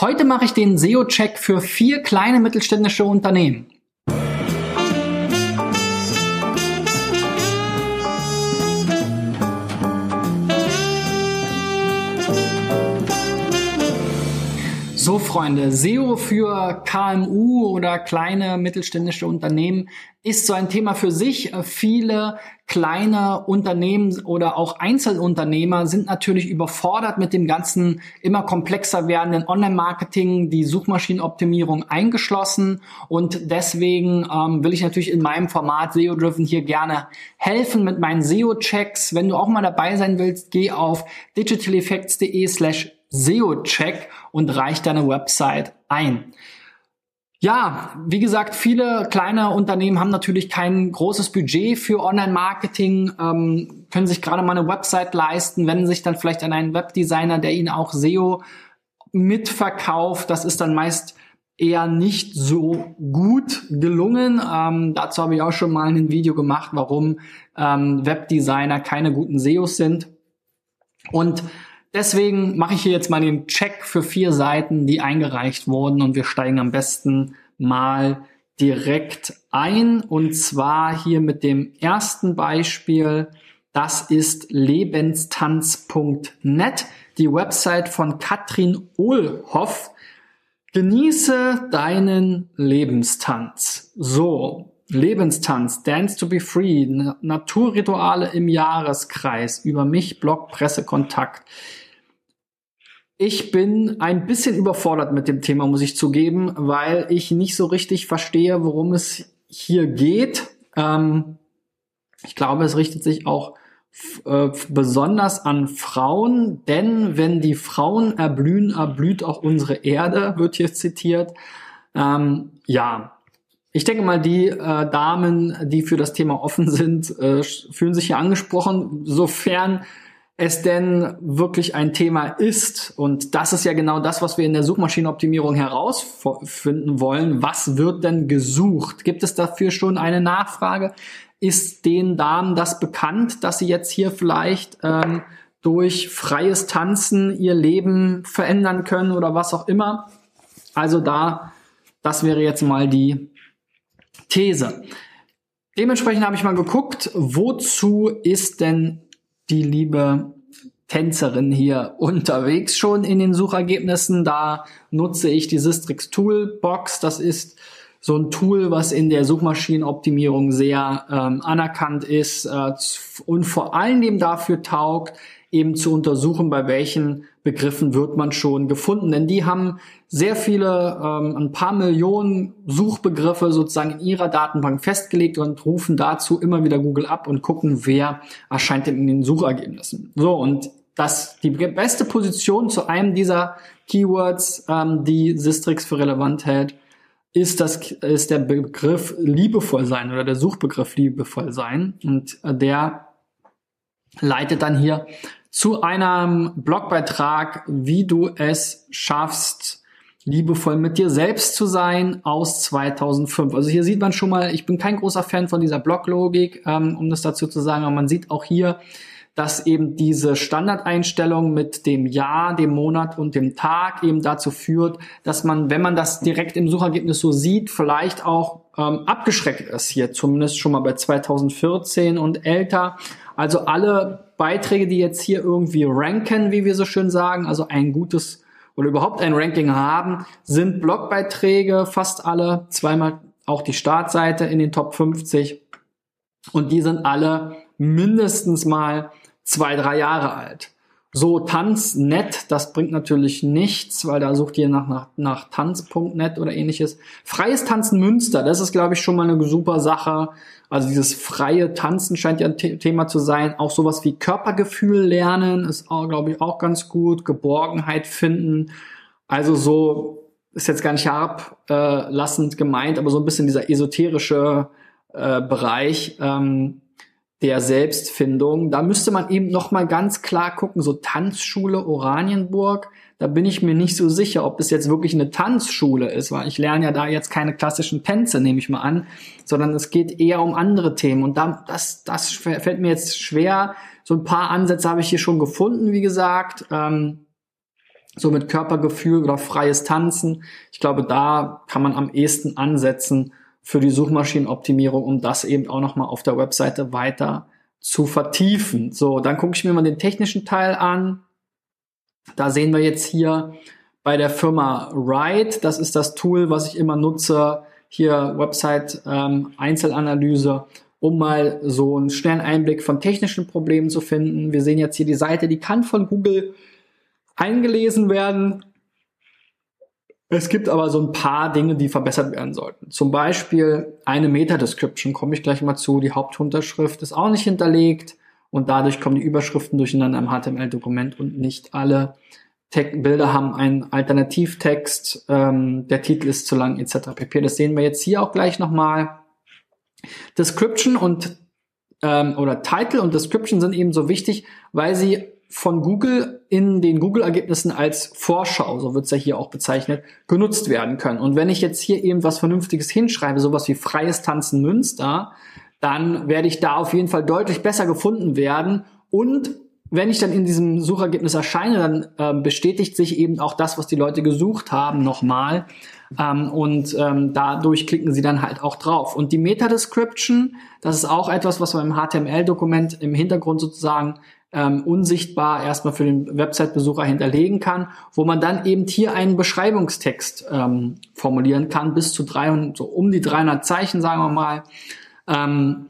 Heute mache ich den SEO-Check für vier kleine mittelständische Unternehmen. Freunde, SEO für KMU oder kleine mittelständische Unternehmen ist so ein Thema für sich. Viele kleine Unternehmen oder auch Einzelunternehmer sind natürlich überfordert mit dem ganzen immer komplexer werdenden Online-Marketing, die Suchmaschinenoptimierung eingeschlossen. Und deswegen ähm, will ich natürlich in meinem Format SEO Driven hier gerne helfen mit meinen SEO-Checks. Wenn du auch mal dabei sein willst, geh auf digitaleffects.de slash SEO-Check und reich deine Website ein. Ja, wie gesagt, viele kleine Unternehmen haben natürlich kein großes Budget für Online-Marketing, ähm, können sich gerade mal eine Website leisten, wenden sich dann vielleicht an einen Webdesigner, der ihnen auch SEO mitverkauft. Das ist dann meist eher nicht so gut gelungen. Ähm, dazu habe ich auch schon mal ein Video gemacht, warum ähm, Webdesigner keine guten SEOs sind. Und Deswegen mache ich hier jetzt mal den Check für vier Seiten, die eingereicht wurden und wir steigen am besten mal direkt ein und zwar hier mit dem ersten Beispiel. Das ist lebenstanz.net, die Website von Katrin Ohlhoff. Genieße deinen Lebenstanz. So, Lebenstanz, Dance to be Free, Naturrituale im Jahreskreis, über mich, Blog, Pressekontakt. Ich bin ein bisschen überfordert mit dem Thema, muss ich zugeben, weil ich nicht so richtig verstehe, worum es hier geht. Ähm, ich glaube, es richtet sich auch äh, besonders an Frauen, denn wenn die Frauen erblühen, erblüht auch unsere Erde, wird hier zitiert. Ähm, ja, ich denke mal, die äh, Damen, die für das Thema offen sind, äh, fühlen sich hier angesprochen, sofern es denn wirklich ein Thema ist. Und das ist ja genau das, was wir in der Suchmaschinenoptimierung herausfinden wollen. Was wird denn gesucht? Gibt es dafür schon eine Nachfrage? Ist den Damen das bekannt, dass sie jetzt hier vielleicht ähm, durch freies Tanzen ihr Leben verändern können oder was auch immer? Also da, das wäre jetzt mal die These. Dementsprechend habe ich mal geguckt, wozu ist denn die liebe Tänzerin hier unterwegs schon in den Suchergebnissen. Da nutze ich die Sistrix Toolbox. Das ist so ein Tool, was in der Suchmaschinenoptimierung sehr ähm, anerkannt ist äh, und vor allen Dingen dafür taugt, eben zu untersuchen, bei welchen Begriffen wird man schon gefunden. Denn die haben sehr viele, ähm, ein paar Millionen Suchbegriffe sozusagen in ihrer Datenbank festgelegt und rufen dazu immer wieder Google ab und gucken, wer erscheint denn in den Suchergebnissen. So, und das, die beste Position zu einem dieser Keywords, ähm, die Sistrix für relevant hält, ist das, ist der Begriff liebevoll sein oder der Suchbegriff liebevoll sein. Und äh, der leitet dann hier zu einem Blogbeitrag, wie du es schaffst, liebevoll mit dir selbst zu sein aus 2005. Also hier sieht man schon mal, ich bin kein großer Fan von dieser Bloglogik, ähm, um das dazu zu sagen, aber man sieht auch hier, dass eben diese Standardeinstellung mit dem Jahr, dem Monat und dem Tag eben dazu führt, dass man, wenn man das direkt im Suchergebnis so sieht, vielleicht auch ähm, abgeschreckt ist hier, zumindest schon mal bei 2014 und älter. Also alle Beiträge, die jetzt hier irgendwie ranken, wie wir so schön sagen, also ein gutes oder überhaupt ein Ranking haben, sind Blogbeiträge, fast alle, zweimal auch die Startseite in den Top 50 und die sind alle mindestens mal zwei, drei Jahre alt. So Tanznet, das bringt natürlich nichts, weil da sucht ihr nach, nach, nach Tanz.net oder ähnliches. Freies Tanzen Münster, das ist, glaube ich, schon mal eine super Sache. Also dieses freie Tanzen scheint ja ein Thema zu sein. Auch sowas wie Körpergefühl lernen ist, glaube ich, auch ganz gut. Geborgenheit finden. Also so ist jetzt gar nicht herablassend gemeint, aber so ein bisschen dieser esoterische äh, Bereich. Ähm, der Selbstfindung. Da müsste man eben noch mal ganz klar gucken, so Tanzschule Oranienburg, da bin ich mir nicht so sicher, ob es jetzt wirklich eine Tanzschule ist, weil ich lerne ja da jetzt keine klassischen Tänze, nehme ich mal an, sondern es geht eher um andere Themen und da, das, das fällt mir jetzt schwer. So ein paar Ansätze habe ich hier schon gefunden, wie gesagt. Ähm, so mit Körpergefühl oder freies Tanzen. Ich glaube, da kann man am ehesten ansetzen für die Suchmaschinenoptimierung, um das eben auch nochmal auf der Webseite weiter zu vertiefen. So, dann gucke ich mir mal den technischen Teil an. Da sehen wir jetzt hier bei der Firma Ride, das ist das Tool, was ich immer nutze, hier Website ähm, Einzelanalyse, um mal so einen schnellen Einblick von technischen Problemen zu finden. Wir sehen jetzt hier die Seite, die kann von Google eingelesen werden. Es gibt aber so ein paar Dinge, die verbessert werden sollten. Zum Beispiel eine Meta-Description, komme ich gleich mal zu. Die Hauptunterschrift ist auch nicht hinterlegt und dadurch kommen die Überschriften durcheinander im HTML-Dokument und nicht alle Te Bilder haben einen Alternativtext, ähm, der Titel ist zu lang etc. pp. Das sehen wir jetzt hier auch gleich nochmal. Description und ähm, oder Title und Description sind eben so wichtig, weil sie von Google in den Google-Ergebnissen als Vorschau, so wird es ja hier auch bezeichnet, genutzt werden können. Und wenn ich jetzt hier eben was Vernünftiges hinschreibe, sowas wie freies Tanzen Münster, dann werde ich da auf jeden Fall deutlich besser gefunden werden. Und wenn ich dann in diesem Suchergebnis erscheine, dann ähm, bestätigt sich eben auch das, was die Leute gesucht haben, nochmal. Ähm, und ähm, dadurch klicken sie dann halt auch drauf. Und die Meta-Description, das ist auch etwas, was man im HTML-Dokument im Hintergrund sozusagen ähm, unsichtbar erstmal für den Website-Besucher hinterlegen kann, wo man dann eben hier einen Beschreibungstext ähm, formulieren kann, bis zu 300, so um die 300 Zeichen, sagen wir mal. Ähm,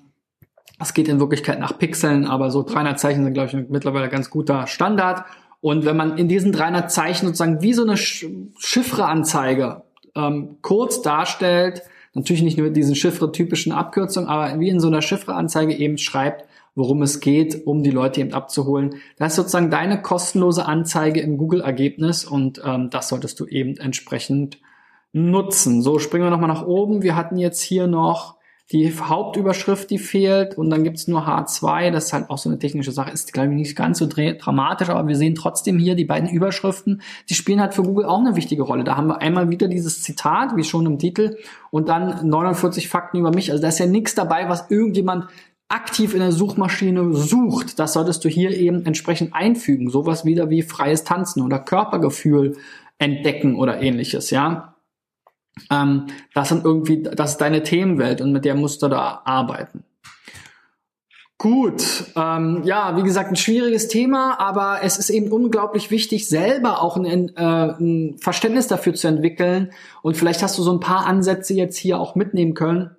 das geht in Wirklichkeit nach Pixeln, aber so 300 Zeichen sind, glaube ich, mittlerweile ganz guter Standard. Und wenn man in diesen 300 Zeichen sozusagen wie so eine Chiffre-Anzeige ähm, kurz darstellt, natürlich nicht nur diesen Chiffre-typischen Abkürzungen, aber wie in so einer Chiffre-Anzeige eben schreibt, worum es geht, um die Leute eben abzuholen. Das ist sozusagen deine kostenlose Anzeige im Google-Ergebnis und ähm, das solltest du eben entsprechend nutzen. So, springen wir nochmal nach oben. Wir hatten jetzt hier noch die Hauptüberschrift, die fehlt und dann gibt's nur H2. Das ist halt auch so eine technische Sache. Ist, glaube ich, nicht ganz so dramatisch, aber wir sehen trotzdem hier die beiden Überschriften. Die spielen halt für Google auch eine wichtige Rolle. Da haben wir einmal wieder dieses Zitat, wie schon im Titel, und dann 49 Fakten über mich. Also da ist ja nichts dabei, was irgendjemand aktiv in der Suchmaschine sucht, das solltest du hier eben entsprechend einfügen. Sowas wieder wie freies Tanzen oder Körpergefühl entdecken oder ähnliches, ja. Ähm, das sind irgendwie, das ist deine Themenwelt und mit der musst du da arbeiten. Gut, ähm, ja, wie gesagt, ein schwieriges Thema, aber es ist eben unglaublich wichtig, selber auch ein, äh, ein Verständnis dafür zu entwickeln. Und vielleicht hast du so ein paar Ansätze jetzt hier auch mitnehmen können,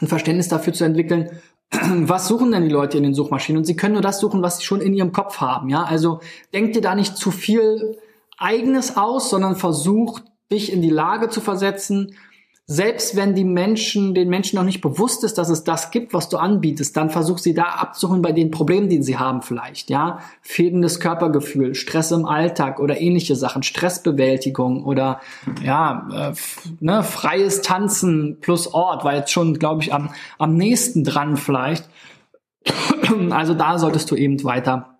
ein Verständnis dafür zu entwickeln, was suchen denn die Leute in den Suchmaschinen? Und sie können nur das suchen, was sie schon in ihrem Kopf haben. Ja, also denkt dir da nicht zu viel Eigenes aus, sondern versucht dich in die Lage zu versetzen, selbst wenn die Menschen, den Menschen noch nicht bewusst ist, dass es das gibt, was du anbietest, dann versuch sie da abzuholen bei den Problemen, die sie haben vielleicht, ja. Fehlendes Körpergefühl, Stress im Alltag oder ähnliche Sachen, Stressbewältigung oder, ja, äh, ne, freies Tanzen plus Ort war jetzt schon, glaube ich, am, am nächsten dran vielleicht. Also da solltest du eben weiter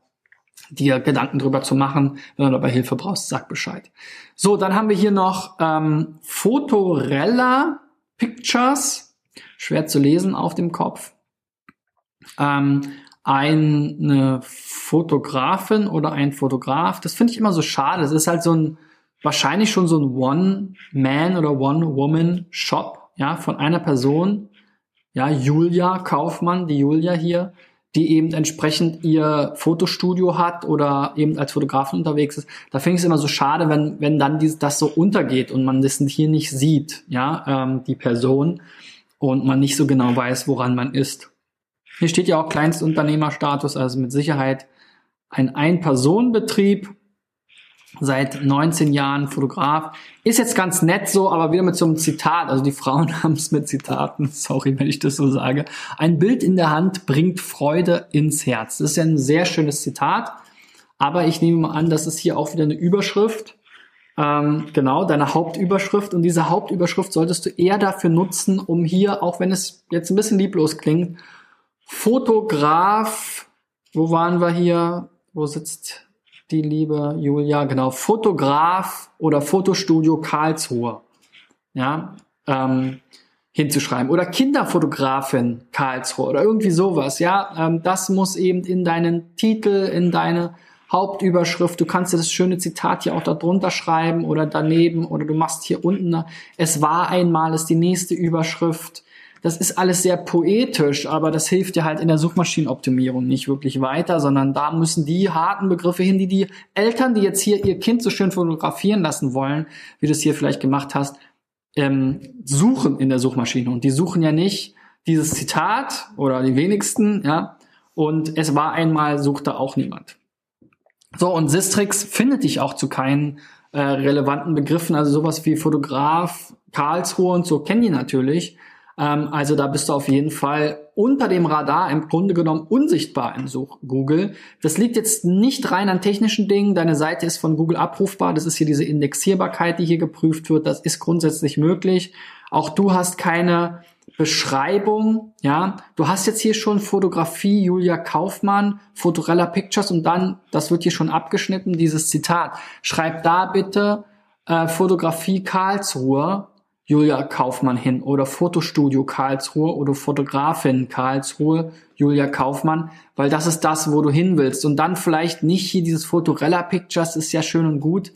dir Gedanken drüber zu machen. Wenn du dabei Hilfe brauchst, sag Bescheid. So, dann haben wir hier noch ähm, Fotorella Pictures. Schwer zu lesen auf dem Kopf. Ähm, eine Fotografin oder ein Fotograf. Das finde ich immer so schade. Das ist halt so ein, wahrscheinlich schon so ein One-Man oder One-Woman-Shop, ja, von einer Person. Ja, Julia Kaufmann, die Julia hier, die eben entsprechend ihr Fotostudio hat oder eben als Fotografin unterwegs ist. Da finde ich es immer so schade, wenn, wenn dann dieses, das so untergeht und man das hier nicht sieht, ja, ähm, die Person und man nicht so genau weiß, woran man ist. Hier steht ja auch Kleinstunternehmerstatus, also mit Sicherheit ein Ein-Personen-Betrieb seit 19 Jahren Fotograf. Ist jetzt ganz nett so, aber wieder mit so einem Zitat. Also die Frauen haben es mit Zitaten, sorry, wenn ich das so sage. Ein Bild in der Hand bringt Freude ins Herz. Das ist ja ein sehr schönes Zitat. Aber ich nehme mal an, das ist hier auch wieder eine Überschrift. Ähm, genau, deine Hauptüberschrift. Und diese Hauptüberschrift solltest du eher dafür nutzen, um hier, auch wenn es jetzt ein bisschen lieblos klingt, Fotograf, wo waren wir hier? Wo sitzt die liebe Julia, genau, Fotograf oder Fotostudio Karlsruhe, ja, ähm, hinzuschreiben. Oder Kinderfotografin Karlsruhe oder irgendwie sowas, ja. Ähm, das muss eben in deinen Titel, in deine Hauptüberschrift. Du kannst dir das schöne Zitat hier auch da drunter schreiben oder daneben oder du machst hier unten, es war einmal, ist die nächste Überschrift. Das ist alles sehr poetisch, aber das hilft dir halt in der Suchmaschinenoptimierung nicht wirklich weiter, sondern da müssen die harten Begriffe hin, die die Eltern, die jetzt hier ihr Kind so schön fotografieren lassen wollen, wie du es hier vielleicht gemacht hast, ähm, suchen in der Suchmaschine. Und die suchen ja nicht dieses Zitat oder die wenigsten, ja. Und es war einmal, suchte auch niemand. So, und Sistrix findet dich auch zu keinen äh, relevanten Begriffen, also sowas wie Fotograf, Karlsruhe und so kennen die natürlich. Ähm, also da bist du auf jeden Fall unter dem Radar im Grunde genommen unsichtbar im Such Google. Das liegt jetzt nicht rein an technischen Dingen. Deine Seite ist von Google abrufbar. Das ist hier diese Indexierbarkeit, die hier geprüft wird. Das ist grundsätzlich möglich. Auch du hast keine Beschreibung, ja. Du hast jetzt hier schon Fotografie Julia Kaufmann, Fotorella Pictures und dann, das wird hier schon abgeschnitten, dieses Zitat. Schreib da bitte äh, Fotografie Karlsruhe Julia Kaufmann hin oder Fotostudio Karlsruhe oder Fotografin Karlsruhe Julia Kaufmann, weil das ist das, wo du hin willst. Und dann vielleicht nicht hier dieses Fotorella Pictures ist ja schön und gut,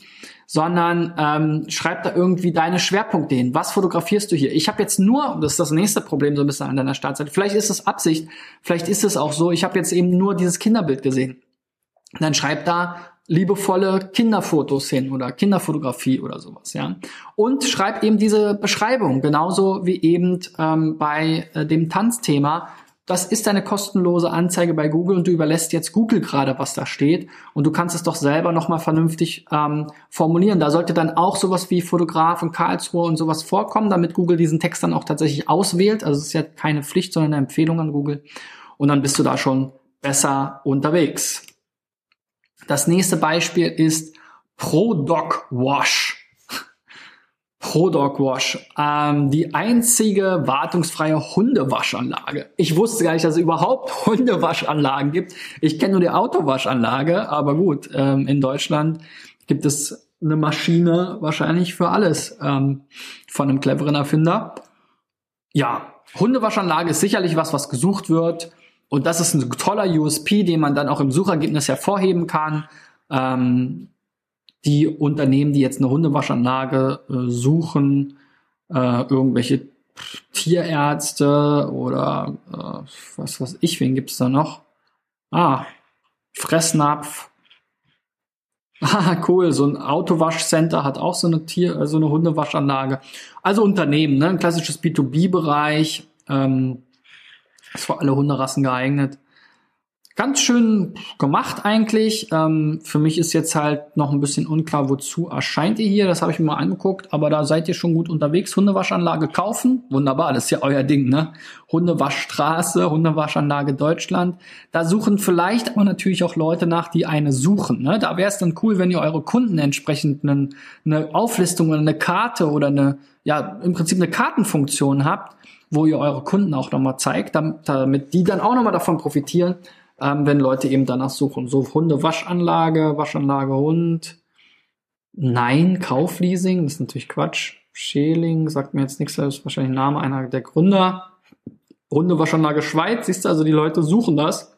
sondern ähm, schreib da irgendwie deine Schwerpunkte hin. Was fotografierst du hier? Ich habe jetzt nur, das ist das nächste Problem so ein bisschen an deiner Startseite. Vielleicht ist es Absicht, vielleicht ist es auch so. Ich habe jetzt eben nur dieses Kinderbild gesehen. Dann schreib da liebevolle Kinderfotos hin oder Kinderfotografie oder sowas, ja. Und schreib eben diese Beschreibung, genauso wie eben ähm, bei äh, dem Tanzthema. Das ist eine kostenlose Anzeige bei Google und du überlässt jetzt Google gerade, was da steht und du kannst es doch selber nochmal vernünftig ähm, formulieren. Da sollte dann auch sowas wie Fotograf in Karlsruhe und sowas vorkommen, damit Google diesen Text dann auch tatsächlich auswählt. Also es ist ja keine Pflicht, sondern eine Empfehlung an Google. Und dann bist du da schon besser unterwegs. Das nächste Beispiel ist ProDoc Wash. ProDoc Wash, ähm, die einzige wartungsfreie Hundewaschanlage. Ich wusste gar nicht, dass es überhaupt Hundewaschanlagen gibt. Ich kenne nur die Autowaschanlage, aber gut, ähm, in Deutschland gibt es eine Maschine wahrscheinlich für alles ähm, von einem cleveren Erfinder. Ja, Hundewaschanlage ist sicherlich was, was gesucht wird. Und das ist ein toller USP, den man dann auch im Suchergebnis hervorheben kann. Ähm, die Unternehmen, die jetzt eine Hundewaschanlage äh, suchen, äh, irgendwelche Tierärzte oder äh, was weiß ich, wen gibt's da noch? Ah, Fressnapf. Ah, cool, so ein Autowaschcenter hat auch so eine Tier, äh, so eine Hundewaschanlage. Also Unternehmen, ne? ein klassisches B2B-Bereich. Ähm, ist für alle Hunderassen geeignet. Ganz schön gemacht eigentlich. Ähm, für mich ist jetzt halt noch ein bisschen unklar, wozu erscheint ihr hier. Das habe ich mir mal angeguckt, aber da seid ihr schon gut unterwegs. Hundewaschanlage kaufen, wunderbar, das ist ja euer Ding, ne? Hundewaschstraße, Hundewaschanlage Deutschland. Da suchen vielleicht aber natürlich auch Leute nach, die eine suchen. Ne? Da wäre es dann cool, wenn ihr eure Kunden entsprechend eine, eine Auflistung oder eine Karte oder eine, ja, im Prinzip eine Kartenfunktion habt, wo ihr eure Kunden auch nochmal zeigt, damit, die dann auch nochmal davon profitieren, ähm, wenn Leute eben danach suchen. So Hunde, Waschanlage, Hund. Nein, Kaufleasing, das ist natürlich Quatsch. Scheling, sagt mir jetzt nichts, das ist wahrscheinlich Name einer der Gründer. Hundewaschanlage Schweiz, siehst du, also die Leute suchen das.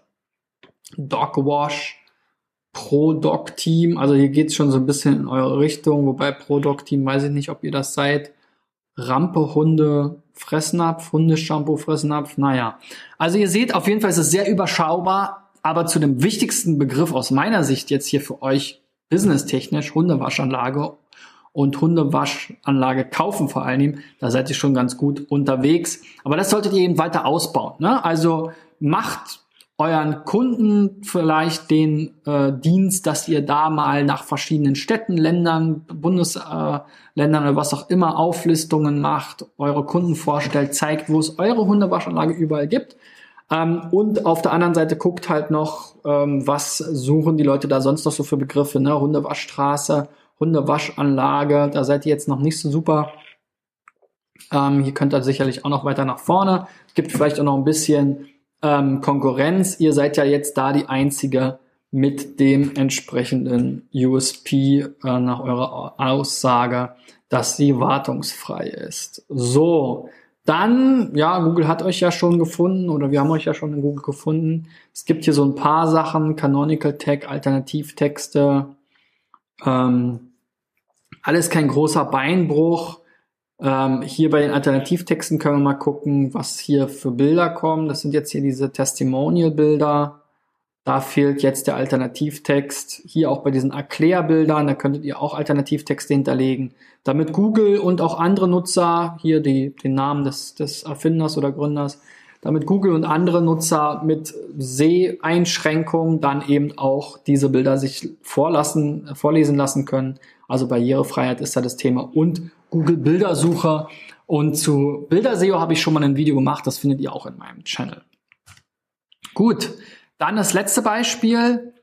Dogwash, Pro-Dog-Team, also hier geht's schon so ein bisschen in eure Richtung, wobei Pro-Dog-Team weiß ich nicht, ob ihr das seid. Rampe Hunde, Fressnapf, Hundeshampoo, Fressnapf, naja. Also ihr seht, auf jeden Fall ist es sehr überschaubar, aber zu dem wichtigsten Begriff aus meiner Sicht jetzt hier für euch businesstechnisch, Hundewaschanlage und Hundewaschanlage kaufen vor allem, da seid ihr schon ganz gut unterwegs. Aber das solltet ihr eben weiter ausbauen. Ne? Also macht euren Kunden vielleicht den äh, Dienst, dass ihr da mal nach verschiedenen Städten, Ländern, Bundesländern äh, oder was auch immer Auflistungen macht, eure Kunden vorstellt, zeigt, wo es eure Hundewaschanlage überall gibt. Ähm, und auf der anderen Seite guckt halt noch, ähm, was suchen die Leute da sonst noch so für Begriffe, ne? Hundewaschstraße, Hundewaschanlage, da seid ihr jetzt noch nicht so super. Ähm, hier könnt ihr sicherlich auch noch weiter nach vorne. Gibt vielleicht auch noch ein bisschen ähm, Konkurrenz. Ihr seid ja jetzt da die einzige mit dem entsprechenden USP äh, nach eurer Aussage, dass sie wartungsfrei ist. So, Dann, ja, Google hat euch ja schon gefunden oder wir haben euch ja schon in Google gefunden. Es gibt hier so ein paar Sachen, Canonical Tag, Alternativtexte, ähm, alles kein großer Beinbruch. Ähm, hier bei den Alternativtexten können wir mal gucken, was hier für Bilder kommen. Das sind jetzt hier diese Testimonial-Bilder. Da fehlt jetzt der Alternativtext. Hier auch bei diesen Erklärbildern, da könntet ihr auch Alternativtexte hinterlegen, damit Google und auch andere Nutzer, hier die, den Namen des, des Erfinders oder Gründers, damit Google und andere Nutzer mit Seheinschränkungen dann eben auch diese Bilder sich vorlassen, vorlesen lassen können. Also Barrierefreiheit ist da das Thema und Google Bildersucher. Und zu Bilderseo habe ich schon mal ein Video gemacht, das findet ihr auch in meinem Channel. Gut, dann das letzte Beispiel.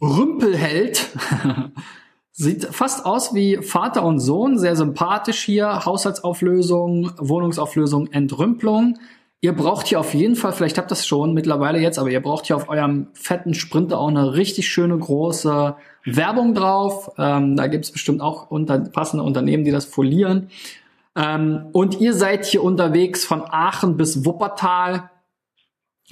Rümpelheld. Sieht fast aus wie Vater und Sohn, sehr sympathisch hier. Haushaltsauflösung, Wohnungsauflösung, Entrümpelung. Ihr braucht hier auf jeden Fall, vielleicht habt ihr das schon mittlerweile jetzt, aber ihr braucht hier auf eurem fetten Sprinter auch eine richtig schöne große Werbung drauf. Ähm, da gibt es bestimmt auch unter, passende Unternehmen, die das folieren. Ähm, und ihr seid hier unterwegs von Aachen bis Wuppertal.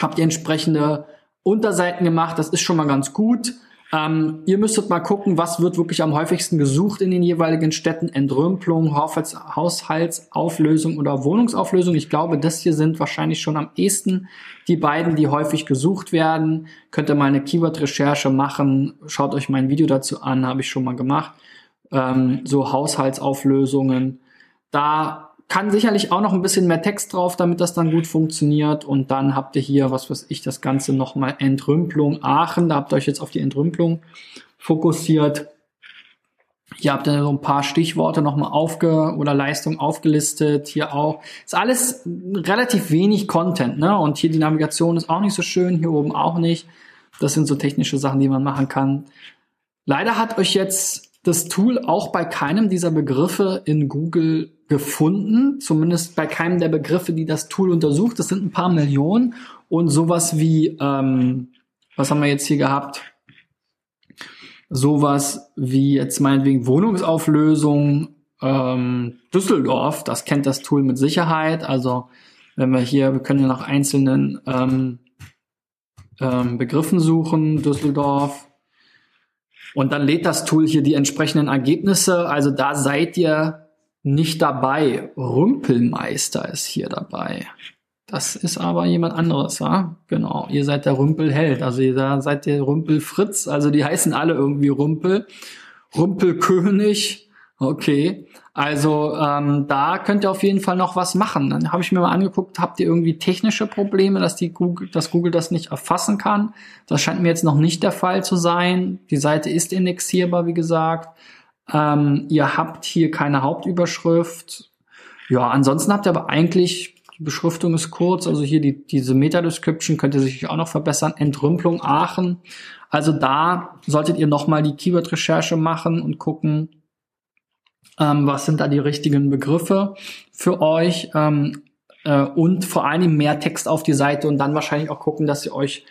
Habt ihr entsprechende Unterseiten gemacht, das ist schon mal ganz gut. Ähm, ihr müsstet mal gucken, was wird wirklich am häufigsten gesucht in den jeweiligen Städten. Entrümpelung, Haushalts Haushaltsauflösung oder Wohnungsauflösung. Ich glaube, das hier sind wahrscheinlich schon am ehesten die beiden, die häufig gesucht werden. Könnt ihr mal eine Keyword-Recherche machen. Schaut euch mein Video dazu an, habe ich schon mal gemacht. Ähm, so Haushaltsauflösungen. Da kann sicherlich auch noch ein bisschen mehr Text drauf, damit das dann gut funktioniert. Und dann habt ihr hier, was weiß ich, das Ganze nochmal Entrümpelung Aachen. Da habt ihr euch jetzt auf die Entrümpelung fokussiert. Hier habt ihr so ein paar Stichworte nochmal aufge oder Leistung aufgelistet. Hier auch. Ist alles relativ wenig Content, ne? Und hier die Navigation ist auch nicht so schön, hier oben auch nicht. Das sind so technische Sachen, die man machen kann. Leider hat euch jetzt das Tool auch bei keinem dieser Begriffe in Google gefunden, zumindest bei keinem der Begriffe, die das Tool untersucht. Das sind ein paar Millionen und sowas wie, ähm, was haben wir jetzt hier gehabt? Sowas wie jetzt meinetwegen Wohnungsauflösung ähm, Düsseldorf, das kennt das Tool mit Sicherheit. Also wenn wir hier, wir können ja nach einzelnen ähm, ähm, Begriffen suchen, Düsseldorf, und dann lädt das Tool hier die entsprechenden Ergebnisse. Also da seid ihr nicht dabei. Rümpelmeister ist hier dabei. Das ist aber jemand anderes, ja? Genau. Ihr seid der Rümpelheld. Also ihr seid der Rümpelfritz. Also die heißen alle irgendwie Rümpel. Rümpelkönig. Okay. Also ähm, da könnt ihr auf jeden Fall noch was machen. Dann habe ich mir mal angeguckt, habt ihr irgendwie technische Probleme, dass die Google, dass Google das nicht erfassen kann? Das scheint mir jetzt noch nicht der Fall zu sein. Die Seite ist indexierbar, wie gesagt. Ähm, ihr habt hier keine Hauptüberschrift. Ja, ansonsten habt ihr aber eigentlich die Beschriftung ist kurz, also hier die, diese Meta-Description könnt ihr sicherlich auch noch verbessern. Entrümpelung Aachen. Also da solltet ihr nochmal die Keyword-Recherche machen und gucken, ähm, was sind da die richtigen Begriffe für euch ähm, äh, und vor allem mehr Text auf die Seite und dann wahrscheinlich auch gucken, dass ihr euch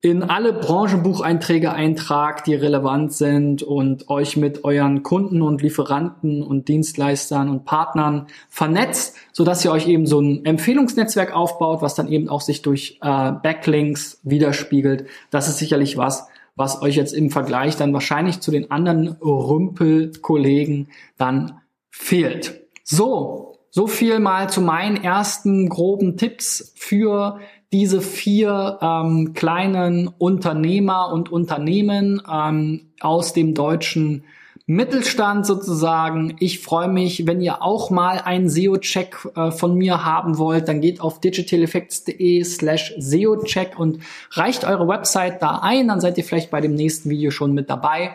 in alle Branchenbucheinträge eintragt, die relevant sind und euch mit euren Kunden und Lieferanten und Dienstleistern und Partnern vernetzt, so dass ihr euch eben so ein Empfehlungsnetzwerk aufbaut, was dann eben auch sich durch äh, Backlinks widerspiegelt. Das ist sicherlich was, was euch jetzt im Vergleich dann wahrscheinlich zu den anderen Rümpelkollegen dann fehlt. So, so viel mal zu meinen ersten groben Tipps für diese vier ähm, kleinen Unternehmer und Unternehmen ähm, aus dem deutschen Mittelstand sozusagen. Ich freue mich, wenn ihr auch mal einen SEO-Check äh, von mir haben wollt, dann geht auf digitaleffects.de slash SEO-Check und reicht eure Website da ein, dann seid ihr vielleicht bei dem nächsten Video schon mit dabei.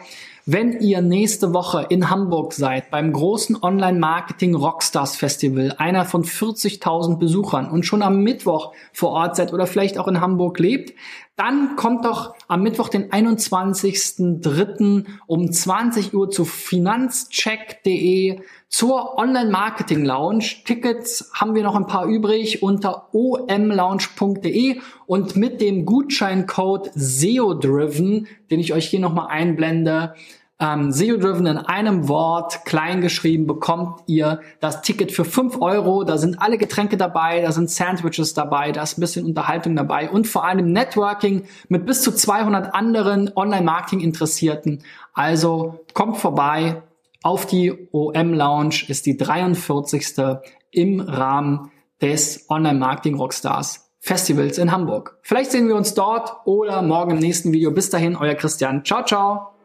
Wenn ihr nächste Woche in Hamburg seid, beim großen Online-Marketing Rockstars Festival, einer von 40.000 Besuchern und schon am Mittwoch vor Ort seid oder vielleicht auch in Hamburg lebt, dann kommt doch am Mittwoch, den 21.03. um 20 Uhr zu finanzcheck.de zur Online-Marketing Lounge. Tickets haben wir noch ein paar übrig unter omlounge.de und mit dem Gutscheincode SEODriven, den ich euch hier nochmal einblende, ähm, SEO-Driven in einem Wort, klein geschrieben, bekommt ihr das Ticket für 5 Euro. Da sind alle Getränke dabei, da sind Sandwiches dabei, da ist ein bisschen Unterhaltung dabei und vor allem Networking mit bis zu 200 anderen Online-Marketing-Interessierten. Also kommt vorbei auf die OM Lounge, ist die 43. im Rahmen des Online-Marketing Rockstars Festivals in Hamburg. Vielleicht sehen wir uns dort oder morgen im nächsten Video. Bis dahin, euer Christian. Ciao, ciao.